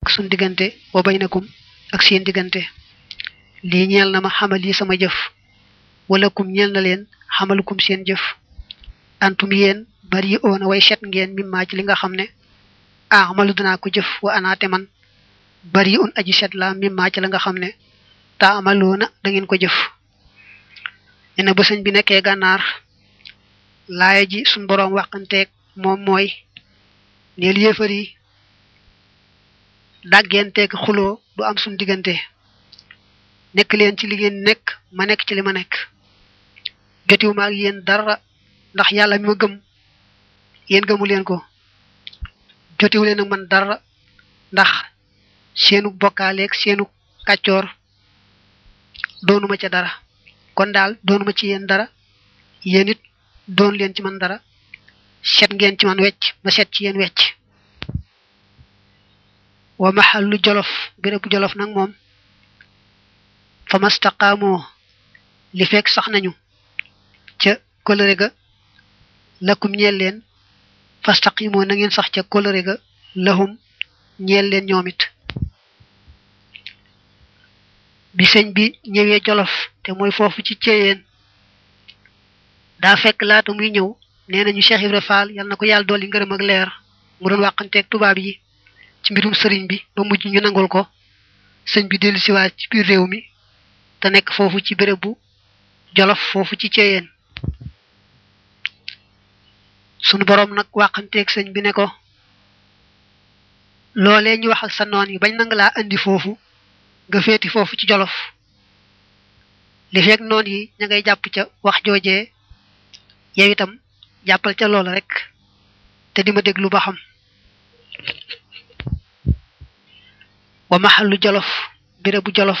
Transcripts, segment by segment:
ak sun diggante wa baynakum ak seen diggante lii ñeel na ma xamal yi sama jëf wala kum ñeel na leen xamalukum seen jëf antum yéen bari oona way set ngeen mi maa ci li nga xam ne amalu danaa ko jëf wa anaate man bari un aji set la mi maa ci la nga xam ne ta amaloona da ngeen ko jëf nee na ba sëñ bi nekkee gànnaar laaya ji suñ boroom waxanteeg moom mooy neel yéefar yi dàggenteeg xuloo du am suñu diggante nekk leen ci li ngeen nekk ma nekk ci li ma nekk jotiwu ma ak yéen dara ndax yàlla mi ma gëm yéen gëmu leen ko jotiwu leen ak man dara ndax seenu bokkaaleeg seenu kàccoor doonuma ca dara kon daal doonuma ci yéen dara yéen it doon leen ci man dara set ngeen ci man wecc ma set ci yéen wecc wa maxallu jolof béréb jolof nag moom fa mastaqaamoo li fekk sax nañu ca kóllëre ga lakum ñeel leen fastaqimoo na ngeen sax ca kóllëre ga lahum ñeel leen ñoom it bi sëñ bi ñëwee jolof te mooy foofu ci céyeen daa fekk laata muy ñëw nee nañu Cheikh Ibra Fall yal na ko yàlla dolli ngërëm ak leer mu doon wàqanteeg tubaab yi ci mbirum sëriñ bi ba mujj ñu nangul ko sëñ bi dellu siwaat ci biir réew mi te nekk foofu ci béréb bu jolof foofu ci céyeen sunu borom nag wàqanteeg sëñ bi ne ko loolee ñu wax ak sa noon yi bañ nang laa andi foofu nga féeti foofu ci jolof li feeg noon yi ña ngay jàpp ca wax joojee yow itam jàppal ca loola rek te di ma déglu ba xam wa maxallu jolof bérébu jolof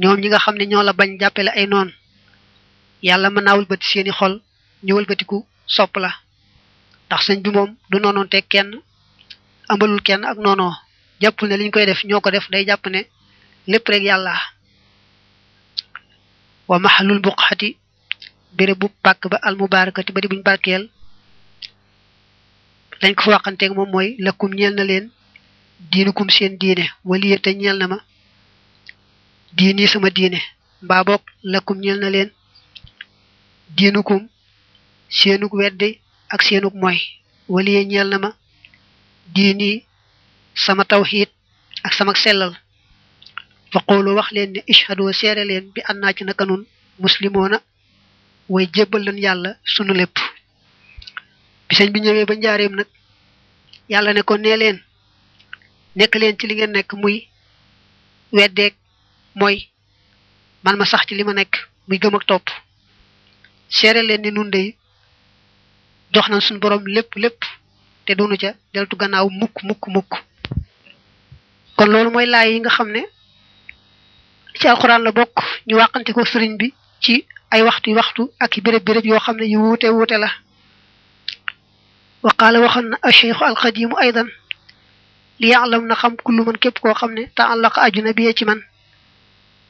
ñoom ñi nga xam ne ñoo la bañ jàppe la ay noon yàlla mën naa wëlbati seeni xol ñu wëlbatiku sopp la ndax sëñ bi moom du noonoon teg kenn ambalul kenn ak noonoo jàppul ne liñ koy def ñoo ko def day jàpp ne lépp rek yàlla wa maxalul buqxati béréb bu pàkk ba al mubarakati ba di buñ barkeel lañ ko fa waxanteeg moom mooy lakkum ñeel na leen diinukum seen diine waliye te ñeel na ma diini sama diine mbaa boog lakkum ñeel na leen diinukum seenuk weddi ak seenuk mooy waliye ñeel na ma diini sama tawxiid ak samak sellal fa xoolu wax leen ne ishadu seere leen bi an naa ci naka nun muslimoona way jébbal leen yàlla sunu lépp bi sëñ bi ñëwee ba njaareem nag yàlla ne ko nee leen nekk leen ci li ngeen nekk muy weddeeg mooy man ma sax ci li ma nekk muy gëm ak topp seere leen ni nun dey jox nañ suñu borom lépp lépp te doonu ca deltu gannaaw mukk mukk mukk kon loolu mooy laay yi nga xam ne ci alxuraan la bokk ñu wàqante ko sëriñ bi ci ay waxtu waxtu ak i béréb béréb yoo xam ne yu wuute wuute la wa qaala waxoon na acheikhu alxadimu aydan li yaalam na xam kullu man képp koo xam ne taallaqa ajuna bi ci man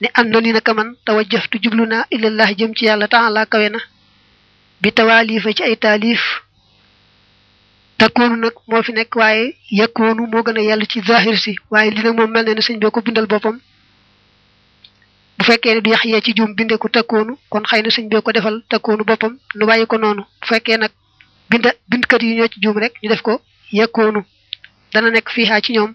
ne am na ni naka man tawajjahtu jublu naa ilallahi jëm ci yàlla taala kawe na bi tawaalifa ci ay taalif takkoonu nag moo fi nekk waaye yekkoonu moo gën a yàlla ci zahir si waaye li nag moom mel ne ne sëñ bee ko bindal boppam bu fekkee ne du yax yee ci juum bindee ko takkoonu kon xëy na sëñ bee ko defal takkoonu boppam nu bàyyi ko noonu bu fekkee nag binda bindkat yi ñoo ci juum rek ñu def ko yekkoonu dana nekk fii xaa ci ñoom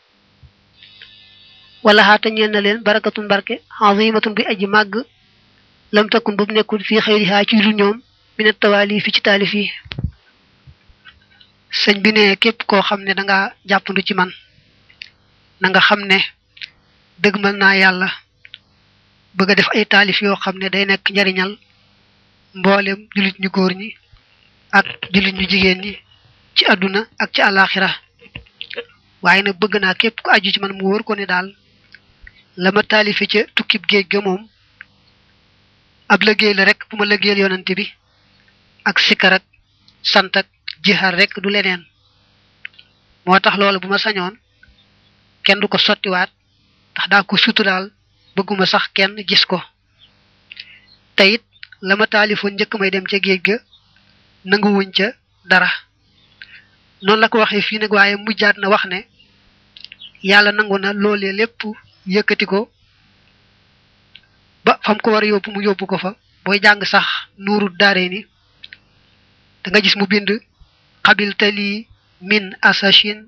wala xaata ñeen na leen barakatun barke azimatun bi aji màgg lam takun bu nekkul fii xëyri xaa ci lu ñoom mi ne tawaali fi ci taalif yi sëñ bi ne képp koo xam ne danga jàppandu ci man na nga xam ne dëgmal naa yàlla bëgg a def ay taalif yoo xam ne day nekk njariñal mboolem jullit ñu góor ñi ak jullit ñu jigéen ñi ci àdduna ak ci àllaaxira waaye nag bëgg naa képp ku aju ci man mu wóor ko ne daal la ma taalifi ca tukkib géej ga moom ab liggéey la rek bu ma liggéeyal yonante bi ak sikkar ak sant ak jixaar rek du leneen moo tax loolu bu ma sañoon kenn du ko sottiwaat ndax daa ko suturaal bëgguma sax kenn gis ko te it la ma taalifoon njëkk may dem ca géej ga nanguwuñ ca dara noonu la ko waxee fii nag waaye mujjaat na wax ne yàlla nangu na loolee lépp yëkkati ko ba fam ko war a yóbbu mu yóbbu ko fa booy jàng sax nuuru daare ni da nga gis mu bind xabiltali min asashin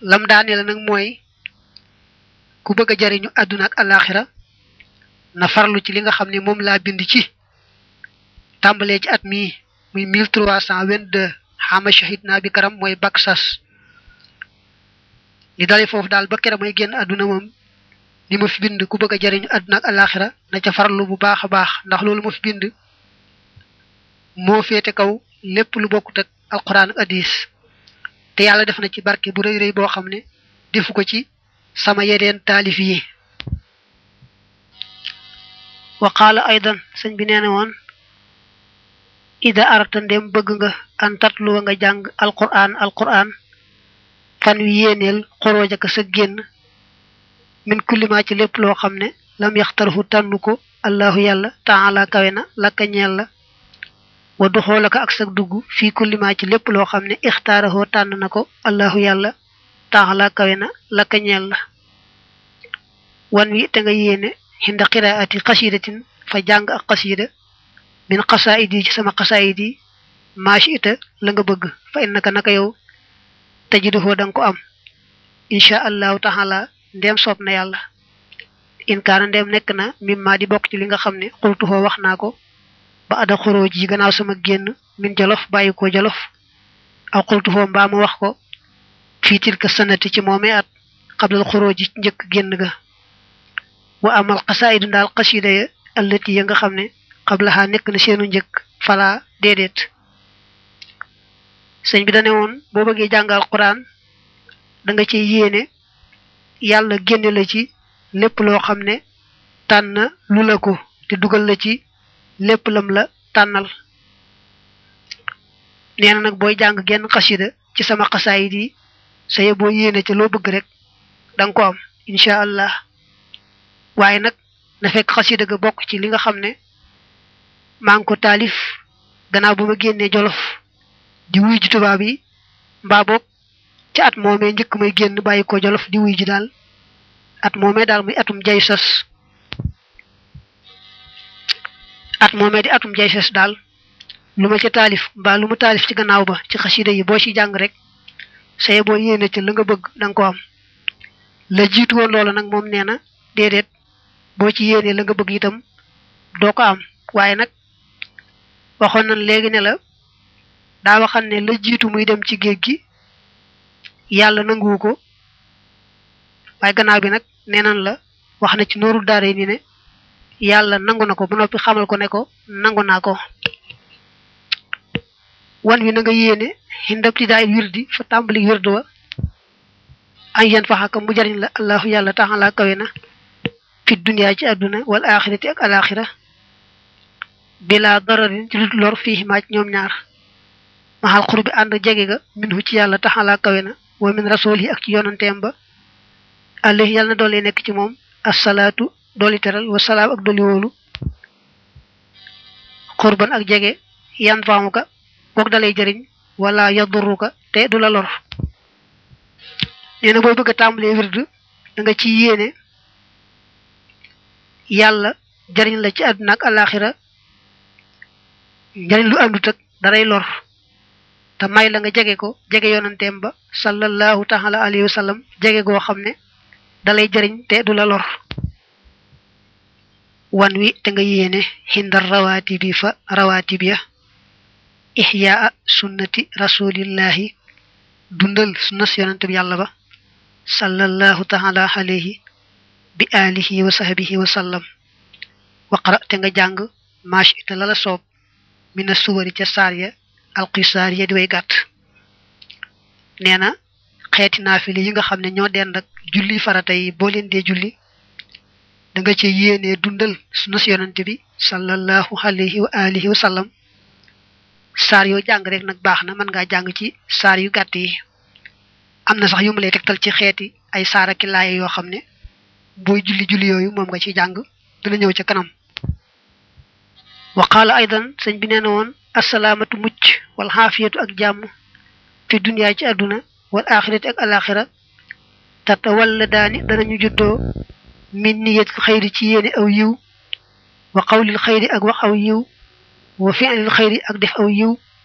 lam daane la nag mooy ku bëgg a jariñu àdduna ak alaaxira na farlu ci li nga xam ne moom laa bind ci tàmbalee ci at mii muy mille trois cent vingt-deux xaama shahid naa bi karam mooy bak sas li dale foofu daal ba kera may génn àdduna moom li ma fi bind ku bëgg a jariñu àdduna ak alaaxira na ca farlu bu baax a baax ndax loolu ma fi bind moo féete kaw lépp lu bokkut ak alquran ak hadis te yàlla def na ci barke bu rëy rëy boo xam ne defu ko ci sama yeneen taalif yi wa qaala aydan sëñ bi nee na woon ida arata ndem bëgg nga an tatluwa nga jàng alquran alquran fan wi yéeneel xorooja ka sa génn min kullimaa ci lépp loo xam ne lam yaxtarhu tànn ko allahu yàlla taala kawe na lakka ñeel la wa du xoolaka ak sag dugg fii kulli maa ci lépp loo xam ne ixtaarahoo tànn na ko allahu yàlla taala kawe na laka ñeel la wan wi te nga yéene xinda qiraati xasidatin fa jàng ak xasida min xasaayid yi ci sama xasaayid yi maashi ita la nga bëgg fa innaka naka yow tajiduhoo da nga ko am incha allahu taala ndeem soob na yàlla in kaana ndeem nekk na mim maa di bokk ci li nga xam ne xultuxoo wax naa ko ba ada xoroo ji gannaaw sama génn min jolof bàyyi ko jolof aw xultuxoo mbaa mu wax ko fii tilka sanati ci moomee at xablal xoroo ji njëkk génn ga wa amal xasaayidu ndaal xasida ya allati ya nga xam ne xablaxaa nekk na seenu njëkk fala déedéet sëñ bi dane woon boo bëggee jàngal quran da nga ci yéene yàlla génne la ci lépp loo xam ne tànn lu la ko te dugal la ci lépp lam la tànnal nee na nag booy jàng genn xasida ci sama xasaayit yi sa ye boo yéene ca loo bëgg rek da nga ko am incha allah waaye nag na fekk xasida ga bokk ci li nga xam ne maa ngi ko taalif gannaaw ba ma génnee jolof di wuy ji tubaab yi mbaa boog ci at moomee njëkk may génn bàyyi ko jolof di wuy ji daal at moomee daal muy atum jay sas at moomee di atum jay sas daal lu ma ca taalif mbaa lu mu taalif ci gannaaw ba ci xasida yi boo ci jàng rek saye boo yéene ca la nga bëgg da nga ko am la jiitu woon loola nag moom nee na déedéet boo ci yéene la nga bëgg itam doo ko am waaye nag waxoon nañ léegi ne la daa waxan ne la jiitu muy dem ci géej gi yàlla nanguwu ko waaye gannaaw bi nag nee nan la wax na ci nooru daara ni ne yàlla nangu na ko ba noppi xamal ko ne ko nangu naa ko wan wi na nga yéene xindab ti daay wirdi fa tàmbali wirdu wa an yan faxaka mu jariñ la allahu yàlla taxalaa kawe na fi duniyaa ci àdduna wal axirati ak alaxira bilaa dararin ci lut lor fii maaj ñoom ñaar maxal xur bi ànd jege ga min hu ci yàlla taxalaa kawe na wa min rasool yi ak ci yonanteem ba alayhi yàlla na doole nekk ci moom assalaatu dooli teral wa salaam ak dooli wóolu xurban ak jege yan faamu ka boog dalay jëriñ wala yadurru ka te du la lor nee na boo bëgg a tàmbalee wird da nga ci yéene yàlla jariñ la ci àdduna ak alaxira njariñ lu àndut ak daray lor te may la nga jege ko jege yonanteem ba sallallahu taala alayhi wa sallam jege goo xam ne dalay jariñ te du la lor wan wi te nga yéene xindar rawaati bi fa rawaati bi ya ixyaa sunnati rasulillahi dundal sunnas yonante bi yàlla ba sallallahu taala alayhi bi alihi wa sahbihi wa sallam waqra te nga jàng maash ita lala soob mina suwari ca saar ya alqisaar ya di way gàtt nee na xeeti naafile yi nga xam ne ñoo dend ak julli farata yi boo leen dee julli da nga ci yéenee dundal sunna si yonante bi sallallahu alayhi wa alihi wa sallam saar yoo jàng rek nag baax na mën ngaa jàng ci saar yu gàtt yi am na sax yu mu lay tegtal ci xeeti ay saara ki laaya yoo xam ne booy julli julli yooyu moom nga ciy jàng dina ñëw ca kanam wa qaala aydan sëñ bi nee na woon assalaamatu mucc wal xaafiyatu ak jàmm fi duniyaa ci àdduna wal axirati ak alaxira tata walla daani danañu juddoo min niyatil xayri ci yéene aw yiw wa qawlil xayri ak wax aw yiw wa fi'lil xayri ak def aw yiw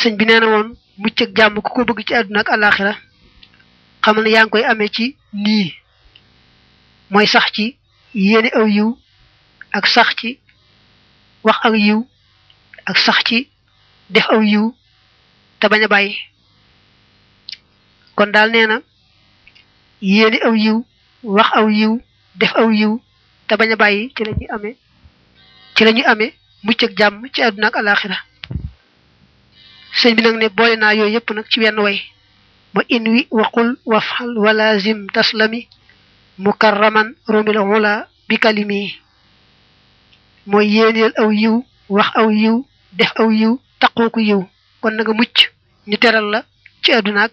sëñ bi nee na woon mucc ak jàmm ku ko bëgg ci àdduna ak àllaaxira xam ne yaa ngi koy amee ci nii mooy sax ci yéene aw yiw ak sax ci wax ak yiw ak sax ci def aw yiw te bañ a bàyyi kon daal nee na yéene aw yiw wax aw yiw def aw yiw te bañ a bàyyi ci la ñuy amee ci la ñuy amee mucc ak jàmm ci àdduna ak alaxira sëñ bi nag ne boole naa yooyu yëpp nag ci wenn way ba in wi waqul wafxal walazim taslami mukarraman romil ula bi kalimi mooy yéeneel aw yiw wax aw yiw def aw yiw taqooku yiw kon na nga mucc ñu teral la ci àdduna ak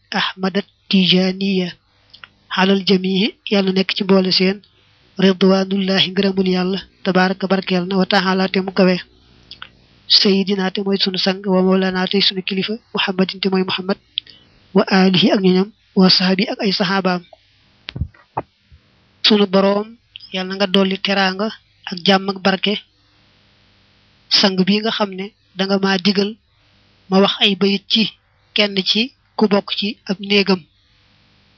ahmadat tijaniya xalal jamihi yàlla nekk ci mboole seen ridwanullahi ngërëmul yàlla tabaraka barkeel na wa taala te mu kawe sayidina te mooy sunu sang wa mawlana tey sunu kilifa muhammadin te mooy muhammad wa alihi ak ñoñam wa sahabi ak ay sahabaam sunu boroom yàlla na nga dolli teraanga ak jàmm ak barke sang bi nga xam ne danga ma digal ma wax ay bayit ci kenn ci ku bokk ci ab néegam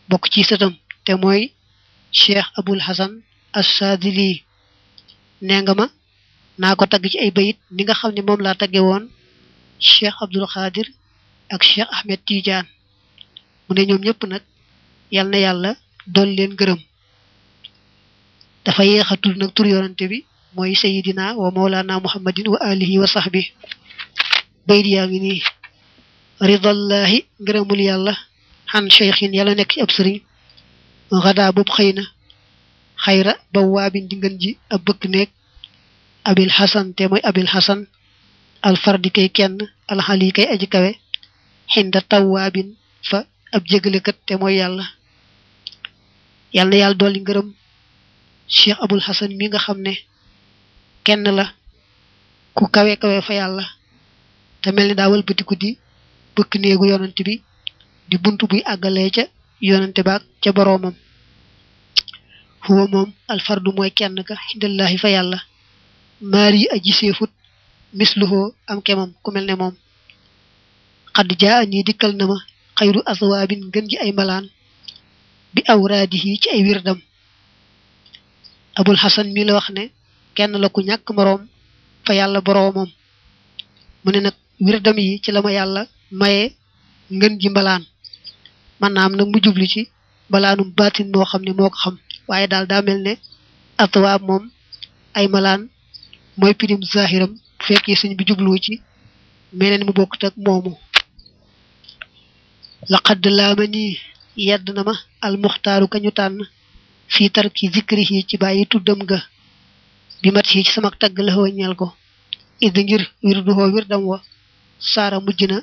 bokk ci sëtam te mooy cheikh abul hasan assadili nee nga ma naa ko tagg ci ay bayit ni nga xam ne moom laa tagge woon cheikh abdul xaadir ak cheikh ahmed tidiane mu ne ñoom ñëpp nag yal na yàlla dool leen gërëm dafa yeex a tudd nag tur yonante bi mooy sayidina wa mawlana muhammadin wa alihi wa sahbi bayit yaa ngi nii ridallahi ngërëmul yàlla xan cheikhin yàlla nekk ci ab sëriñ xadaa boobu xëy na xayra ba waabin di ngën ji ab bëkk néeg abil xasan te mooy abil xasan alfardi kay kenn alxali kay aji kawe xinda tawwaabin fa ab jégalekat te mooy yàlla yàlla na yàlla dolli ngërëm cheikh abul hasan mi nga xam ne kenn la ku kawe kawe fa yàlla te mel ni daa wëlbatiku di bëkk néegu yonent bi di bunt buy àggalee ca yonent baak ca boroomam huwa moom alfardu mooy kenn ka xindallahi fa yàlla maari aji seefut misluhoo am kemam ku mel ne moom xadd jaa nii dikkal na ma xayru aswaabin ngën ji ay mbalaan bi awraadihi ci ay wirdam abul xasan mi la wax ne kenn la ku ñàkk moroom fa yàlla boroomam mu ne nag wirdam yi ci la ma yàlla maye ngën ji mbalaan man naa am nag mu jublu ci malaanum baatin moo xam ne moo ko xam waaye daal daa mel ne atwaab moom ay malaan mooy pirim zahiram bu fekkee sëñ bi jublu ci meneen mu bokkut ak moomu laqad laama nii yedd na ma almuxtaaru ka ñu tànn fii tarki zikri yi ci bàyyi tuddam ga bi mat yi ci sama tagg la xoo ñeel ko id ngir wirdu xoo wirdam wa saara mujj na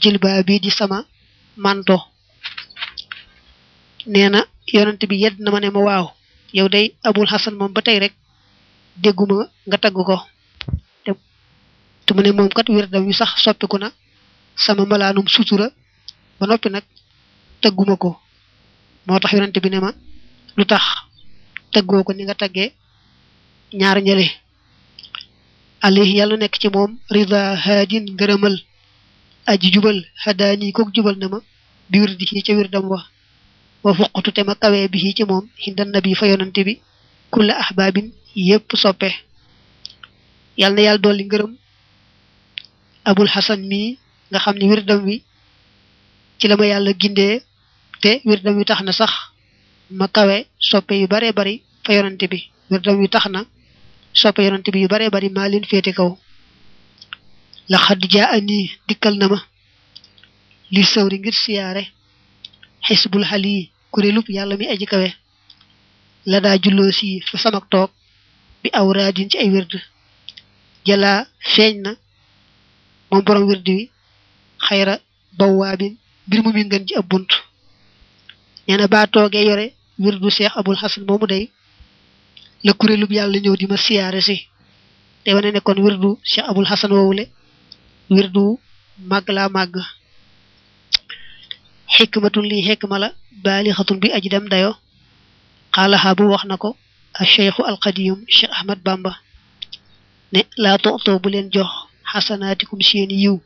jilbaa bi di sama manto nee na yonent bi yedd na ma ne ma waaw yow day abul xasan moom ba tey rek dégguma nga tagg ko te te mu ne moom kat wirdam wi sax soppiku na sama malaanum sutura ba noppi nag tagguma ko moo tax yonent bi ne ma lu tax taggoo ko ni nga taggee ñaar ñële alayhi yàlla nekk ci moom rida haadin ngërëmal aji jubal hadaani kook jubal na ma bi wér di ci ca wér dam wa wa fuqtu te ma kawee bi ci moom xindan nabi fa yonante bi kulla ahbaabin yépp soppe yàlla na yàlla dolli ngërëm abul xasan mii nga xam ne wér dam wi ci la ma yàlla gindee te wér dam wi tax na sax ma kawe soppe yu baree bari fa yonante bi wirdam wi tax na soppe yonante bi yu baree bari maa leen féete kaw la xadd jaa ani dikkal na ma li sawri ngir siyaare xisbul xal yi kuréelub yàlla mi aji kawe la daa julloo si fa samak toog bi aw raadin ci ay wird jalaa feeñ na moom borom wird wi xayra bawaabin mbir mu mi ngën ci ab bunt nee na baa toogee yore wir du seex abul xasan moomu day la kuréelub yàlla ñëw di ma siyaare si te wane ne kon wir du seex abul xasan woowule wir du màgg laa màgg xikmatun lii xikma la baalixatun bi aji dem dayo xaalaxaa bu wax na ko a cheikhu alqadiyum cheikh ahmad bamba ne laa toxtoo bu leen jox xasanaatikum seen yiw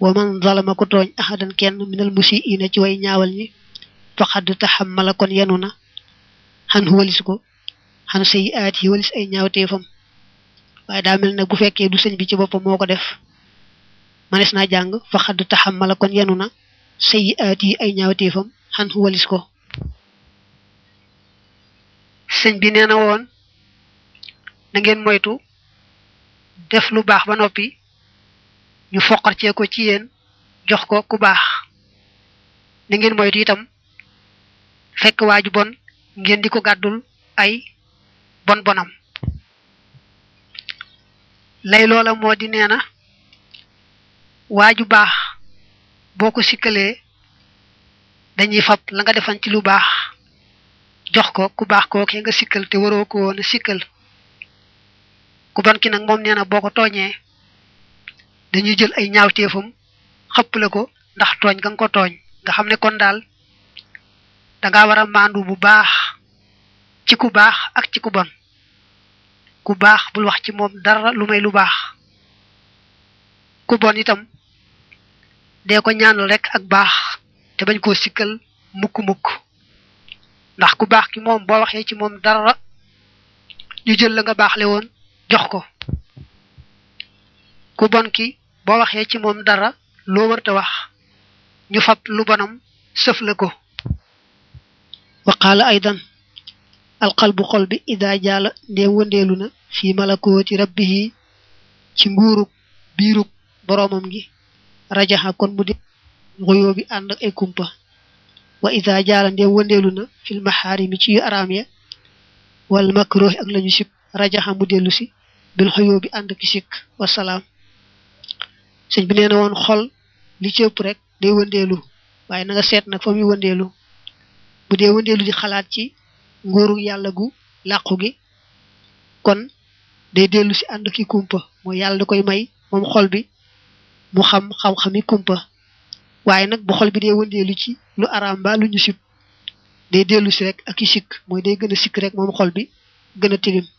wa man zalama ko tooñ ahadan kenn minal musi ina ci way ñaawal ñi faqad taxammala kon yenu na xan walis ko xan sayi aat yi walis ay ñaawteefam waaye daa mel ne bu fekkee du sëñ bi ci boppam moo ko def manes naa jàng faqad taxammala kon yenu na sayi aat yi ay ñaawteefam xan walis ko sëñ bi nee na woon na ngeen moytu def lu baax ba noppi ñu foqarcee ko ci yéen jox ko ku baax na ngeen moytu itam fekk waaju bon ngeen di ko gàddul ay bon bonam lay loola moo di nee na waaju baax boo ko sikkalee dañuy fab la nga defan ci lu baax jox ko ku baax kooke nga sikkal te waroo ko woon a sikkal ku bon ki nag moom nee na boo ko tooñee dañuy jël ay ñaawteefam xëpp la ko ndax tooñ ga nga ko tooñ nga xam ne kon daal danga war a maandu bu baax ci ku baax ak ci ku bon ku baax bul wax ci moom dara lu may lu baax ku bon itam dee ko ñaanal rek ak baax te bañ koo sikkal mukk-mukk ndax ku baax ki moom boo waxee ci moom dara ñu jël la nga baaxle woon jox ko ku bon ki boo waxee ci moom dara loo wërta wax ñu fab lu bonam sëf la ko wa qaala aydan alqalbu xol bi ida jaala ndee wëndeelu na fi malakooti rabbihi ci nguuruk biirub boroomam gi rajaxa kon mu di ngoyoo bi ànd ak ay kumpa wa isa jaara ndee wëndeelu na fil maxaarimi ci yu araam ya wal makruhi ak lañu sib rajaxa mu dellu si bil xoyoo bi ànd ak sikk wasalaam sëñ bi nee na woon xol li ci ëpp rek day wëndeelu waaye na nga seet nag fa muy wëndeelu bu dee wëndeelu di xalaat ci nguuru yàlla gu làqu gi kon day dellu si ànd ki kumpa mooy yàlla da koy may moom xol bi mu xam xam-xami kumpa waaye nag bu xol bi dee wëndeelu ci lu araam ba lu ñu sib day dellu si rek ak i sikk mooy day gën a sikk rek moom xol bi gën a tilim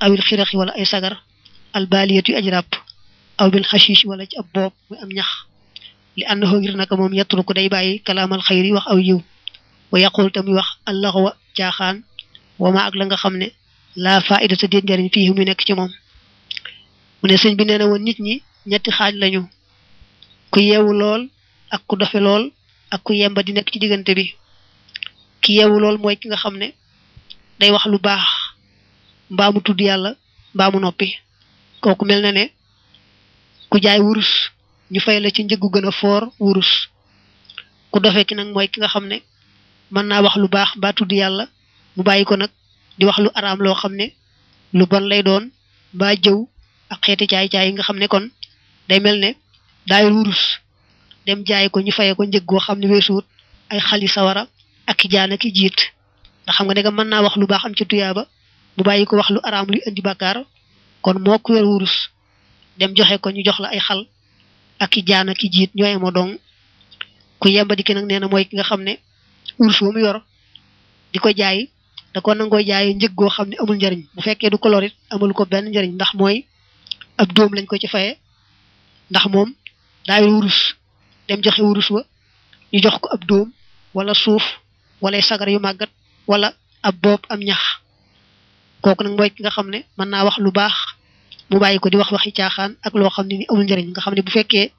awil xiraxi wala ay sagar albaaliyat yu aj ràpp aw bil xashish wala ci ab boob muy am ñax li ànd xoo ngir naka moom yettulu ko day bàyyi kalaamal xayri wax aw yiw wa yaqul tamuy wax allaxwa caaxaan wama ak la nga xam ne laa faida sa déet njariñ fii muy nekk ci moom mu ne sëñ bi nee na woon nit ñi ñetti xaaj lañu ku yeewu lool ak ku dofe lool ak ku yemba di nekk ci diggante bi ki yeewu lool mooy ki nga xam ne day wax lu baax mbaa mu tudd yàlla mbaa mu noppi kooku mel na ne ku jaay wurus ñu fay la ci njëggu gën a foor wurus ku dofee ki nag mooy ki nga xam ne mën naa wax lu baax mbaa tudd yàlla mu bàyyi ko nag di wax lu araam loo xam ne lu bon lay doon mbaa jëw ak xeeti caay-caay yi nga xam ne kon day mel ne daayul wurus dem jaay ko ñu faye ko njëg goo xam ne weesuut ay xali sawara ak i jaan ak i jiit ndax xam nga ne nga mën naa wax lu baax am ci tuyaaba mu bàyyi ko wax lu araam luy indi bàkkaar kon moo ku yor wurus dem joxe ko ñu jox la ay xal ak i jaan ak i jiit ñooy moo dong ku yemba di ki nag nee na mooy ki nga xam ne wurus wa mu yor di ko jaay da ko nangoo jaayee njëg goo xam ne amul njariñ bu fekkee du koloor it amul ko benn njariñ ndax mooy ab dóom lañ ko ci faye ndax moom daay wurus dem joxe wurus wa ñu jox ko ab dóom wala suuf wala sagar yu màggat wala ab boob am ñax kooku nag mooy ki nga xam ne mën naa wax lu baax mu bàyyi ko di wax waxi caaxaan ak loo xam ne ni amul njariñ nga xam ne bu fekkee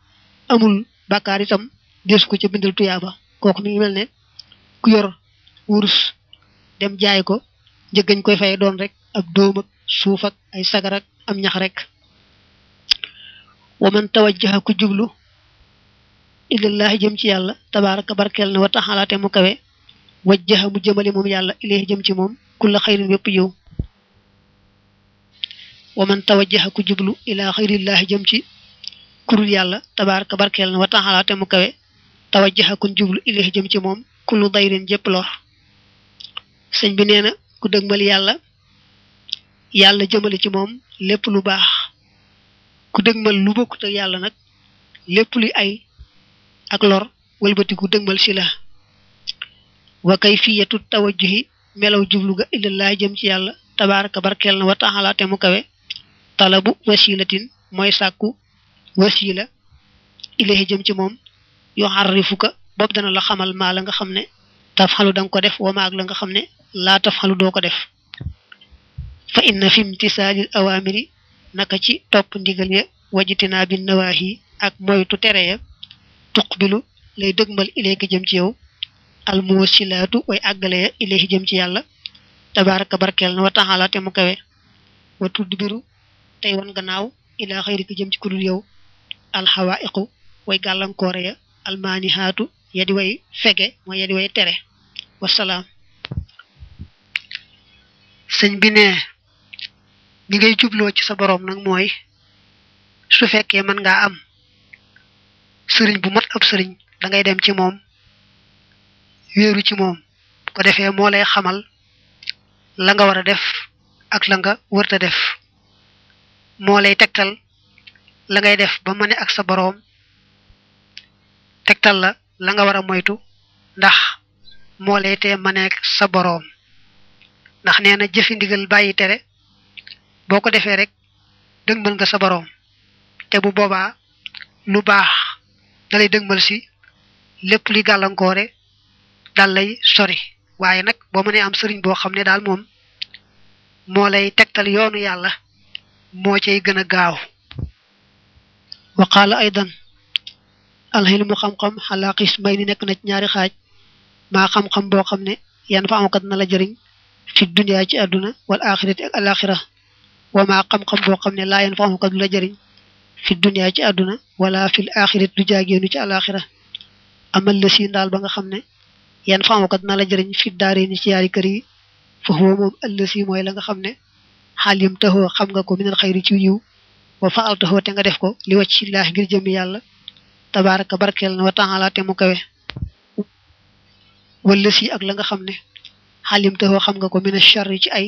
amul bàkkaar itam deesu ko ca bindal tuyaaba kooku mi ngi mel ne ku yor wurus dem jaay ko njëggañ koy fay doon rek ak dóom ak suuf ak ay sagar ak am ñax rek wa man tawajjaha ku jublu ilallahi jëm ci yàlla tabaaraka barkeel na wa taxala te mu kawe wajjaha mu jëmale moom yàlla ilayhi jëm ci moom kulla xayrin wépp yow wa man tawajjaha ku jublu ila xayrillahi jëm ci kurul yàlla tabaaraka barkeel na wa taxala te mu kawe tawajjaha kun jublu ilayhi jëm ci moom kullu dayrin jëpp lor sëñ bi nee na ku dëgmal yàlla yàlla jëmale ci moom lépp lu baax ku dëgmal lu bokkut ak yàlla nag lépp luy ay ak lor wëlbatiku dëgmal si la wa kayfiyatu tawajjuhi melaw jublu ga illallah jëm ci yàlla tabaaraka barkeel na wa taala te mu kawe talabu wasilatin mooy sàkku wasiila ilayhi jëm ci moom yu xarrifuka boobu dana la xamal maa la nga xam ne taf xalu da nga ko def wa maa ak la nga xam ne laa taf xalu doo ko def fa inna fi imtisaalil awaamiri naka ci topp ndigal ya wajitinaa bi nawaahi ak moytu tere ya tuqbilu lay dëgmal ilayka jëm ci yow almuwasilaatu way àggale ya ilayhi jëm ci yàlla tabaaraka barkeel na wa taxaala te mu kawe wa tudd biru tey wan gannaaw ilaa xayri ki jëm ci kudul yow alxawaiqu way gàllankoore ya almaani haatu ya di way fege mooy ya di way tere wasalaam sëñ bi ne ni ngay jubloo ci sa boroom nag mooy su fekkee mën ngaa am sëriñ bu mat ab sëriñ da ngay dem ci moom wéeru ci moom ko defee moo lay xamal la nga war a def ak la nga wërta def moo lay tegtal la ngay def ba mëne ak sa boroom tegtal la la nga war a moytu ndax moo lay tee mëneek sa boroom ndax nee na jëfi ndigal bàyyi tere boo ko defee rek dëgmal nga sa boroom te bu boobaa lu baax da lay dëgmal si lépp li gàllankoore dal lay sori waaye nag boo mënee am sëriñ boo xam ne daal moom moo lay tegtal yoonu yàlla moo cay gën a gaaw wa qaala aydan alxilmu xam-xam xalaa qismay ni nekk na ci ñaari xaaj maa xam-xam boo xam ne yan fa amkat na la jëriñ fi duniyaa ci àdduna wal axirati ak alaxira wamaa xam-xam boo xam ne laa yeen fa ko du la jëriñ fi duniyaa ci àdduna wala fil axirat du jaageenu ci alaxira amal la siin daal ba nga xam ne yan fa ko dina la jëriñ fi daaree ni ci yaari kër yi fa huwa moom allasi mooy la nga xam ne xaalim taxoo xam nga ko minal xayri ci yiw wa faal taxoo te nga def ko li wàcc ci laax ngir jëmmi yàlla tabaaraka barkeel na wa taala te mu kawe wala si ak la nga xam ne xaalim taxoo xam nga ko mina charri ci ay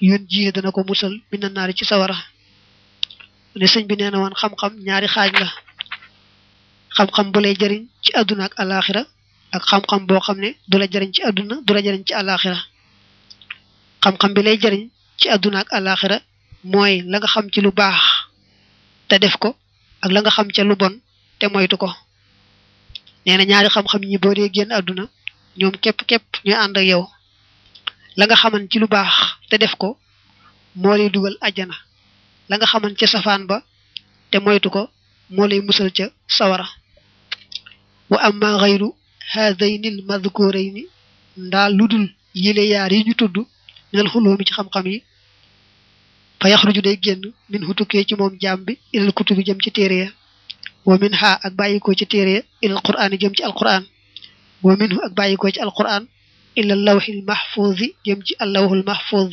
yun jiyee dana ko musal mi na naari ci sawara mu ne sëñ bi nee na woon xam-xam ñaari xaaj la xam-xam bu lay jëriñ ci àdduna ak alaxira ak xam-xam boo xam ne du la jëriñ ci àdduna du la jëriñ ci alaxira xam-xam bi lay jëriñ ci àdduna ak alaxira mooy la nga xam ci lu baax te def ko ak la nga xam ca lu bon te moytu ko nee na ñaari xam-xam ñi boo dee génn àdduna ñoom képp-képp ñooy ànd ak yow la nga xaman ci lu baax te def ko moo lay dugal àjjana la nga xaman ca safaan ba te moytu ko moo lay musal ca sawara wa amma xayru haadayni l madkurayni ndaa ludul yile yaar yi ñu tudd minal xuloomi ci xam-xam yi fa yaxruju day génn min hu tukkee ci moom jaam bi ilal kutubi jëm ci téere ya wa min ha ak bàyyi ko ci téere ya ilal quraan yi jëm ci alquraan wa min hu ak bàyyi ko ci alquraan ilal lawxil mahfuuzi jëm ci allawxul mahfuuz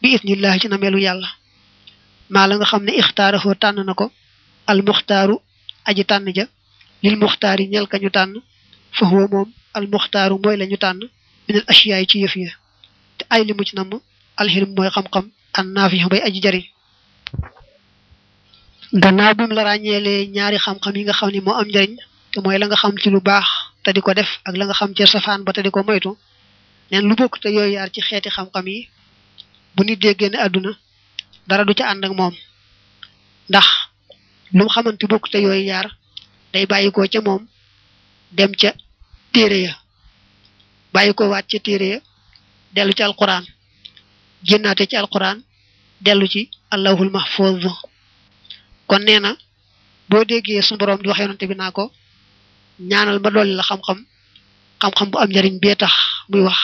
bi isnillahi ci nameelu yàlla maa la nga xam ne ixtaarahoo tànn na ko al muxtaaru aji tànn ja lil muxtaar yi ñel ka ñu tànn fa huwa moom al muxtaaru mooy la ñu tànn minal ashiyaay ci yëf ya te ay li mu ci namm alxilm mooy xam-xam an naafi bay aji jariñ gannaaw bi mu la ràññeelee ñaari xam-xam yi nga xam ne moo am njariñ te mooy la nga xam ci lu baax te di ko def ak la nga xam ca safaan ba te di ko moytu neen lu bokk te yooyu yaar ci xeeti xam-xam yi bu nit dee génn àdduna dara du ca ànd ak moom ndax lu mu xamante bokk te yooyu yaar day bàyyi ko ca moom dem ca téere ya bàyyi ko waat ca téere ya dellu ci alquran génnaate ci alquran dellu ci allahul mahfuz kon nee na boo déggee suñu borom di wax yonante bi naa ko ñaanal ma dolli la xam-xam xam-xam bu am njariñ bee tax muy wax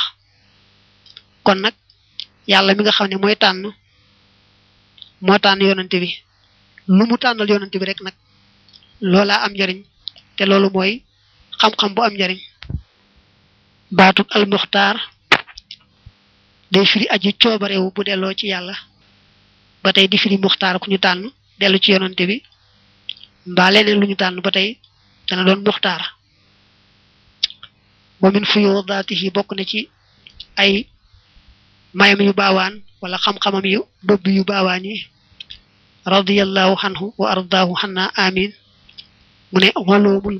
kon nag yàlla mi nga xam ne mooy tànn moo tànn yonante bi lu mu tànnal yonante bi rek nag loolaa am njariñ te loolu mooy xam-xam bu am njariñ baatub almuxtaar day firi aju coobarewu bu delloo ci yàlla ba tey di firi muxtaar ku ñu tànn dellu ci yonante bi mbaa leneen lu ñu tànn ba tey dana doon muxtaar wa min fuyudaatihi bokk na ci ay mayam yu baawaan wala xam-xamam yu bëbb yu baawaan yi radiyallahu anhu wa ardaahu xanna amin mu ne walumul